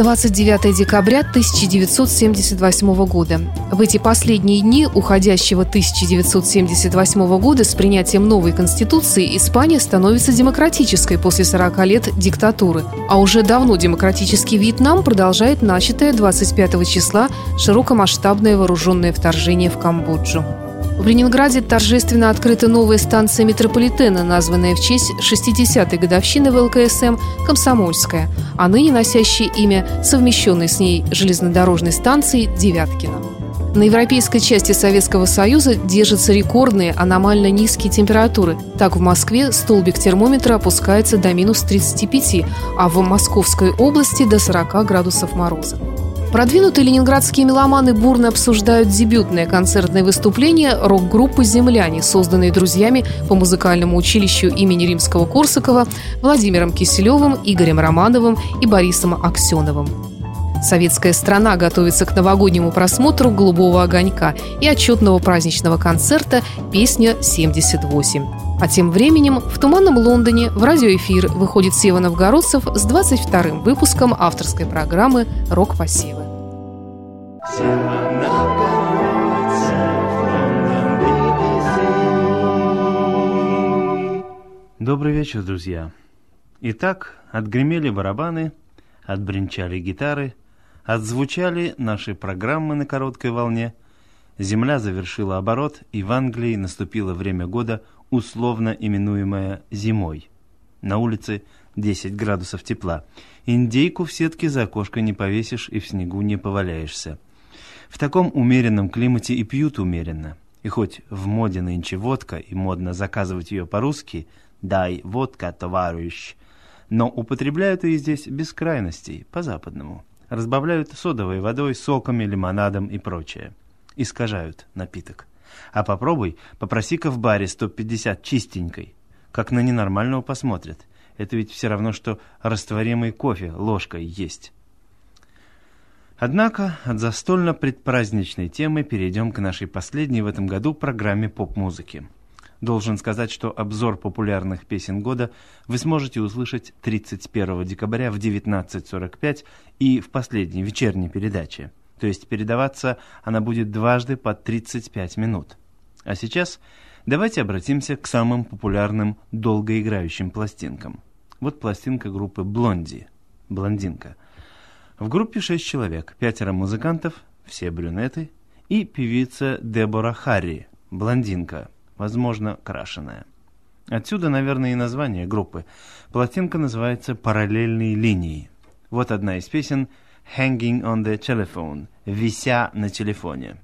29 декабря 1978 года. В эти последние дни уходящего 1978 года с принятием новой конституции Испания становится демократической после 40 лет диктатуры. А уже давно демократический Вьетнам продолжает начатое 25 числа широкомасштабное вооруженное вторжение в Камбоджу. В Ленинграде торжественно открыта новая станция метрополитена, названная в честь 60-й годовщины ВЛКСМ «Комсомольская», а ныне носящая имя совмещенной с ней железнодорожной станции «Девяткина». На европейской части Советского Союза держатся рекордные аномально низкие температуры. Так, в Москве столбик термометра опускается до минус 35, а в Московской области до 40 градусов мороза. Продвинутые ленинградские меломаны бурно обсуждают дебютное концертное выступление рок-группы «Земляне», созданной друзьями по музыкальному училищу имени Римского-Корсакова Владимиром Киселевым, Игорем Романовым и Борисом Аксеновым. Советская страна готовится к новогоднему просмотру «Голубого огонька» и отчетного праздничного концерта «Песня 78». А тем временем в туманном Лондоне в радиоэфир выходит Сева Новгородцев с 22-м выпуском авторской программы «Рок-посевы». Добрый вечер, друзья. Итак, отгремели барабаны, отбринчали гитары, отзвучали наши программы на короткой волне. Земля завершила оборот, и в Англии наступило время года условно именуемая зимой. На улице 10 градусов тепла. Индейку в сетке за окошко не повесишь и в снегу не поваляешься. В таком умеренном климате и пьют умеренно. И хоть в моде нынче водка, и модно заказывать ее по-русски «дай водка, товарищ», но употребляют ее здесь без крайностей, по-западному. Разбавляют содовой водой, соками, лимонадом и прочее. Искажают напиток. А попробуй, попроси-ка в баре 150 чистенькой. Как на ненормального посмотрят. Это ведь все равно, что растворимый кофе ложкой есть. Однако от застольно-предпраздничной темы перейдем к нашей последней в этом году программе поп-музыки. Должен сказать, что обзор популярных песен года вы сможете услышать 31 декабря в 19.45 и в последней вечерней передаче то есть передаваться она будет дважды по 35 минут. А сейчас давайте обратимся к самым популярным долгоиграющим пластинкам. Вот пластинка группы «Блонди» – «Блондинка». В группе шесть человек, пятеро музыкантов, все брюнеты, и певица Дебора Харри, блондинка, возможно, крашеная. Отсюда, наверное, и название группы. Пластинка называется «Параллельные линии». Вот одна из песен – hanging on the telephone, вися на телефоне.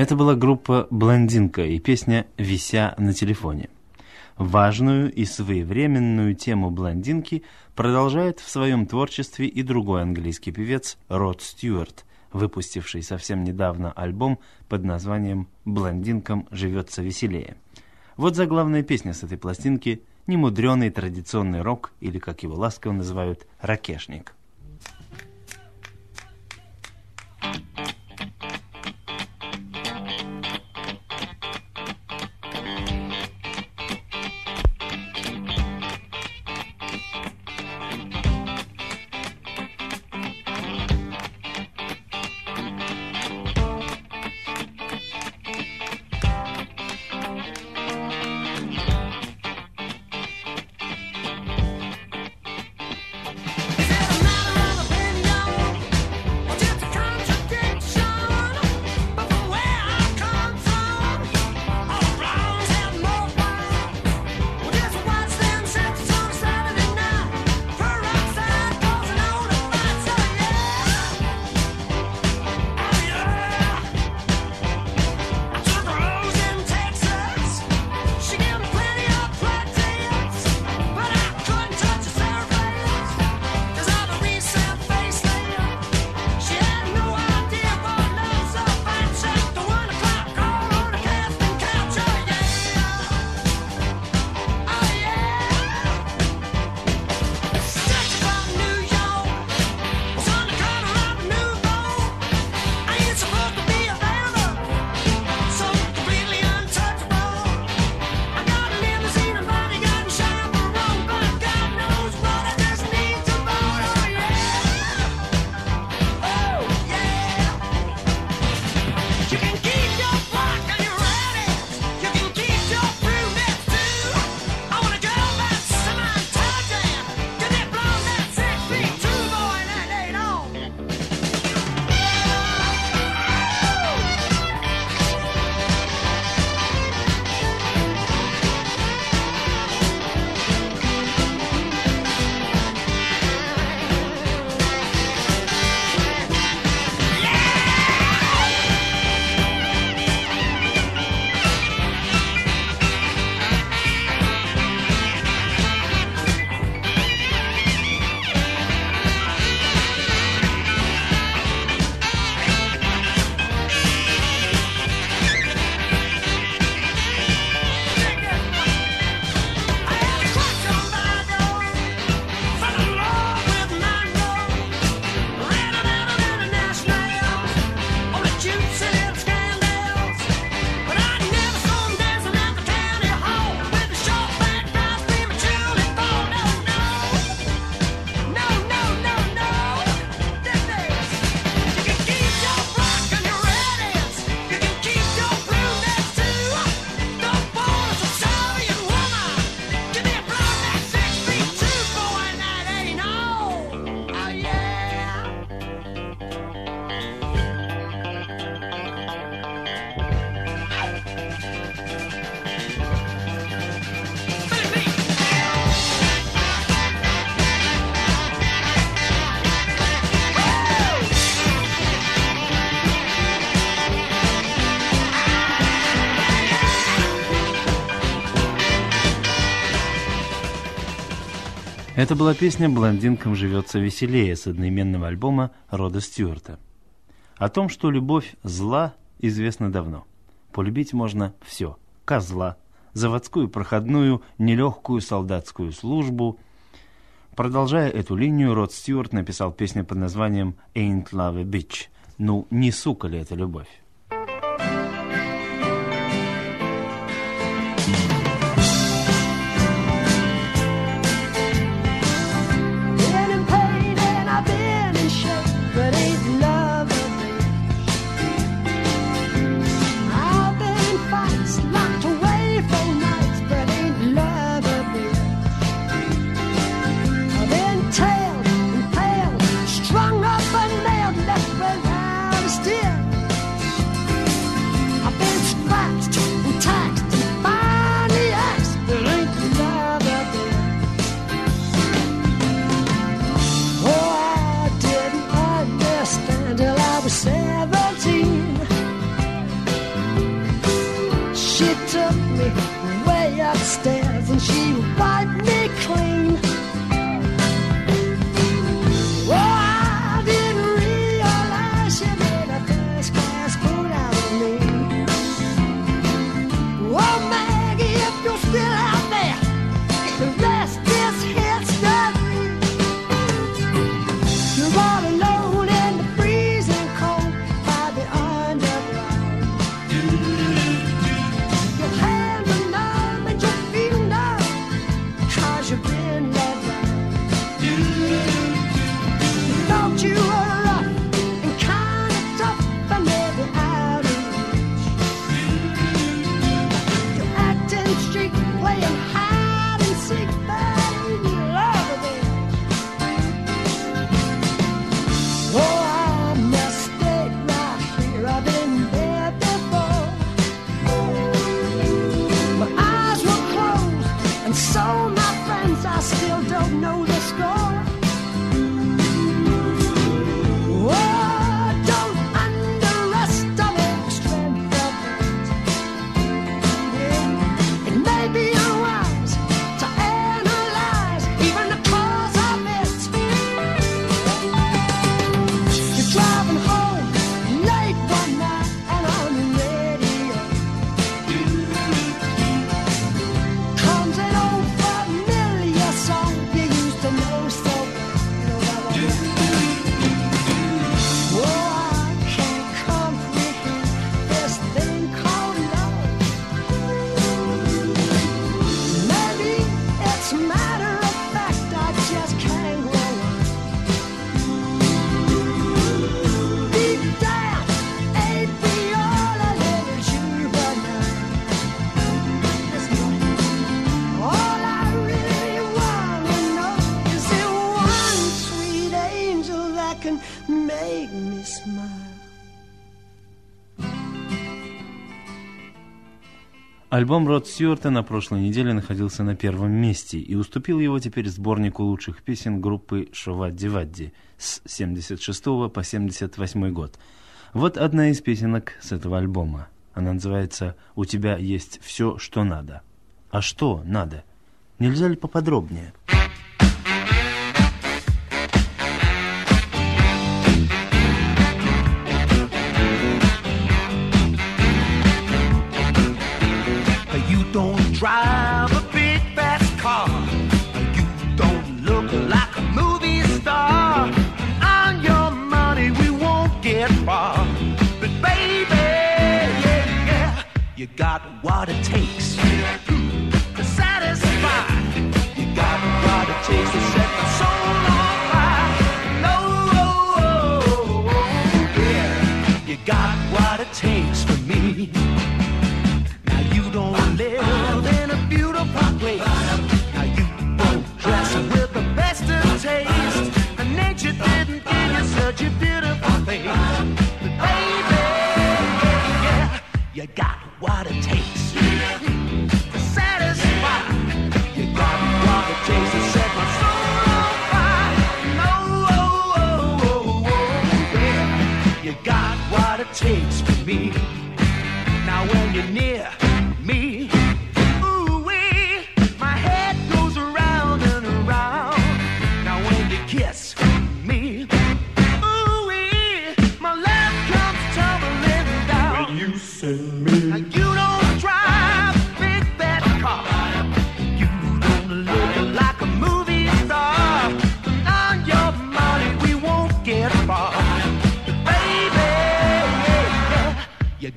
Это была группа «Блондинка» и песня «Вися на телефоне». Важную и своевременную тему блондинки продолжает в своем творчестве и другой английский певец Род Стюарт, выпустивший совсем недавно альбом под названием «Блондинкам живется веселее». Вот заглавная песня с этой пластинки «Немудренный традиционный рок» или, как его ласково называют, «ракешник». Это была песня «Блондинкам живется веселее» с одноименного альбома Рода Стюарта. О том, что любовь зла, известно давно. Полюбить можно все. Козла, заводскую проходную, нелегкую солдатскую службу. Продолжая эту линию, Род Стюарт написал песню под названием «Ain't Love a Bitch». Ну, не сука ли это любовь? seven. Альбом Род Стюарта на прошлой неделе находился на первом месте и уступил его теперь сборнику лучших песен группы Шовадди Вадди с 76 по 78 год. Вот одна из песенок с этого альбома. Она называется «У тебя есть все, что надо». А что надо? Нельзя ли поподробнее? You far. But baby, yeah, yeah, you got what it takes got what it takes for me. Now when you're near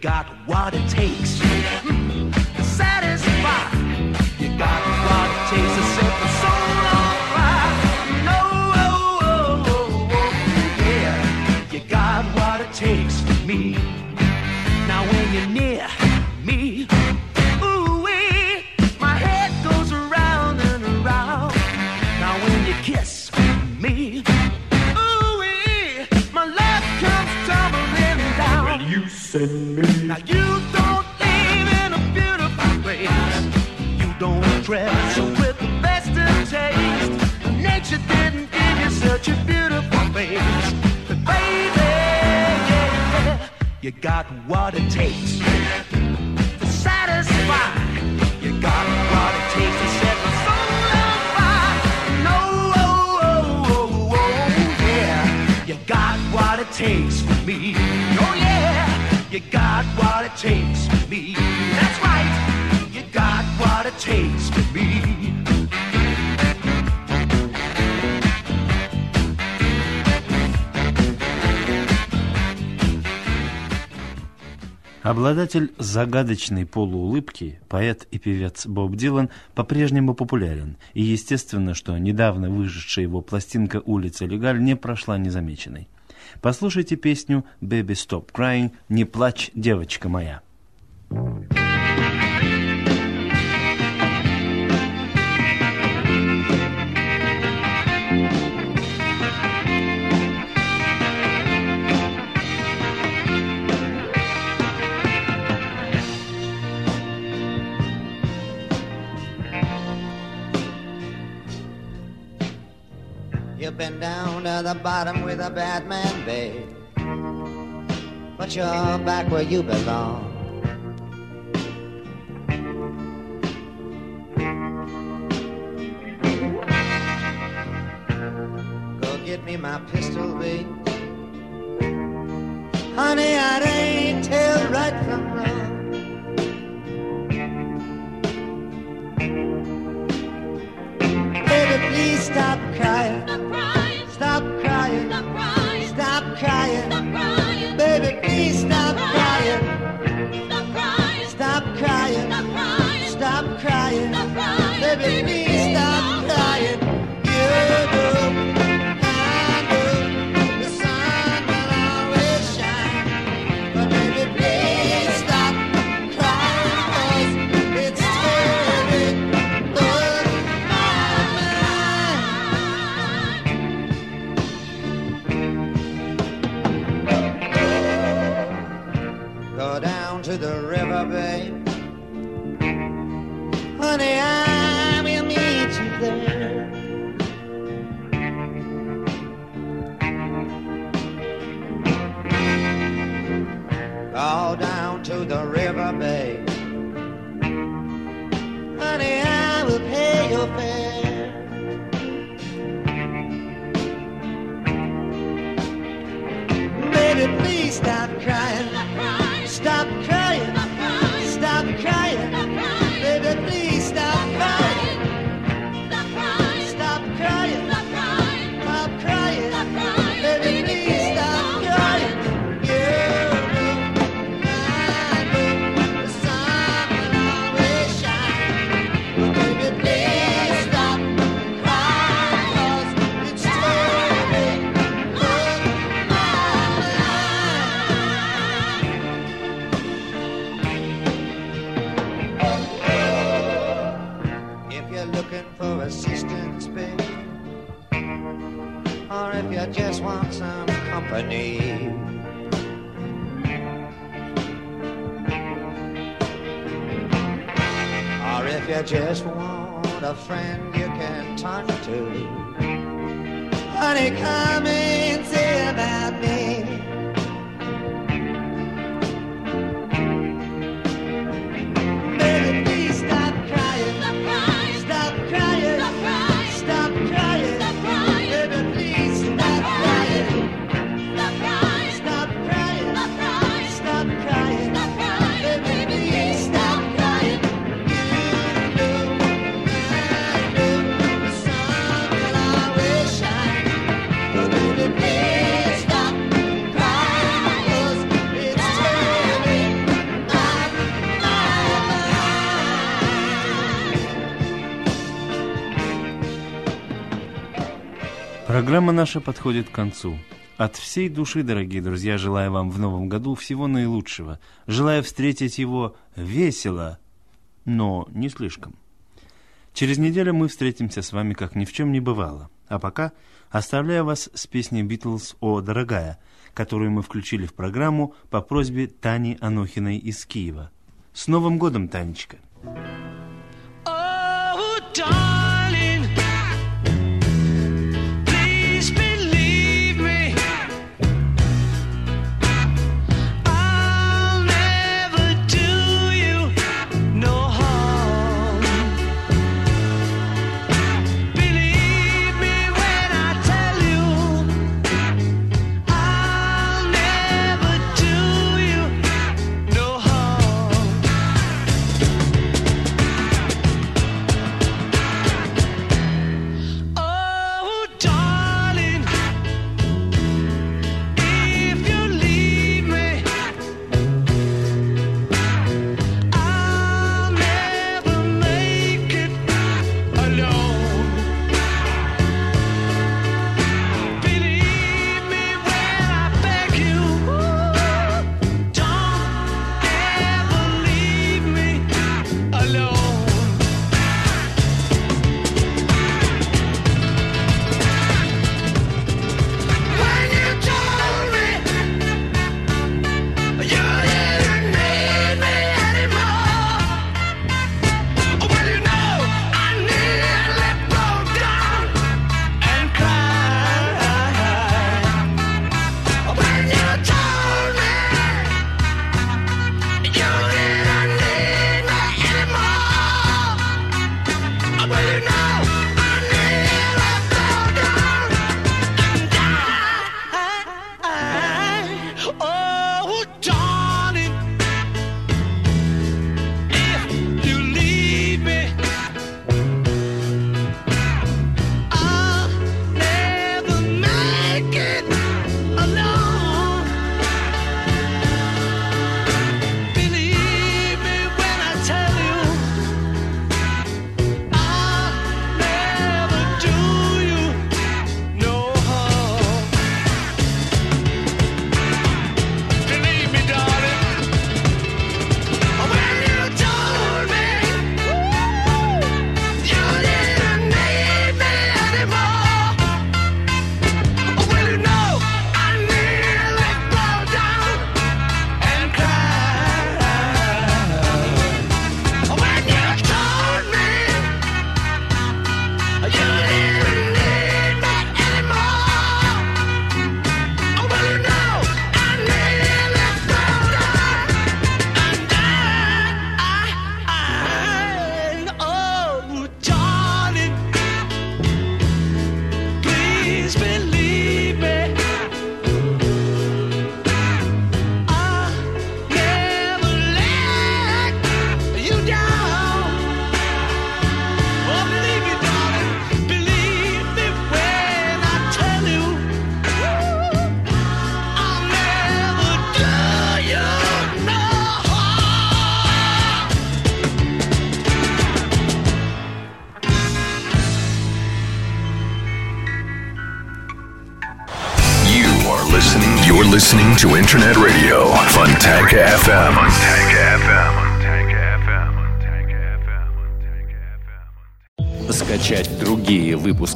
got what it takes mm, to satisfy. You got what it takes to set the soul on fire. No, oh, oh, oh, yeah, you got what it takes for me. Now when you're near you got what it takes to satisfy. You got what it takes to set my soul on fire. No, oh, oh, oh, oh, yeah, you got what it takes for me. Oh yeah, you got what it takes for me. That's right, you got what it takes Обладатель загадочной полуулыбки, поэт и певец Боб Дилан по-прежнему популярен, и естественно, что недавно выжившая его пластинка «Улица Легаль» не прошла незамеченной. Послушайте песню «Baby Stop Crying» «Не плачь, девочка моя». You've been down to the bottom with a bad man, babe. But you're back where you belong. Go get me my pistol, babe. Honey, I Go down to the river bay. Just want a friend you can talk to, honey, come Программа наша подходит к концу. От всей души, дорогие друзья, желаю вам в новом году всего наилучшего. Желаю встретить его весело, но не слишком. Через неделю мы встретимся с вами, как ни в чем не бывало. А пока оставляю вас с песней «Битлз» «О, дорогая», которую мы включили в программу по просьбе Тани Анохиной из Киева. С Новым годом, Танечка!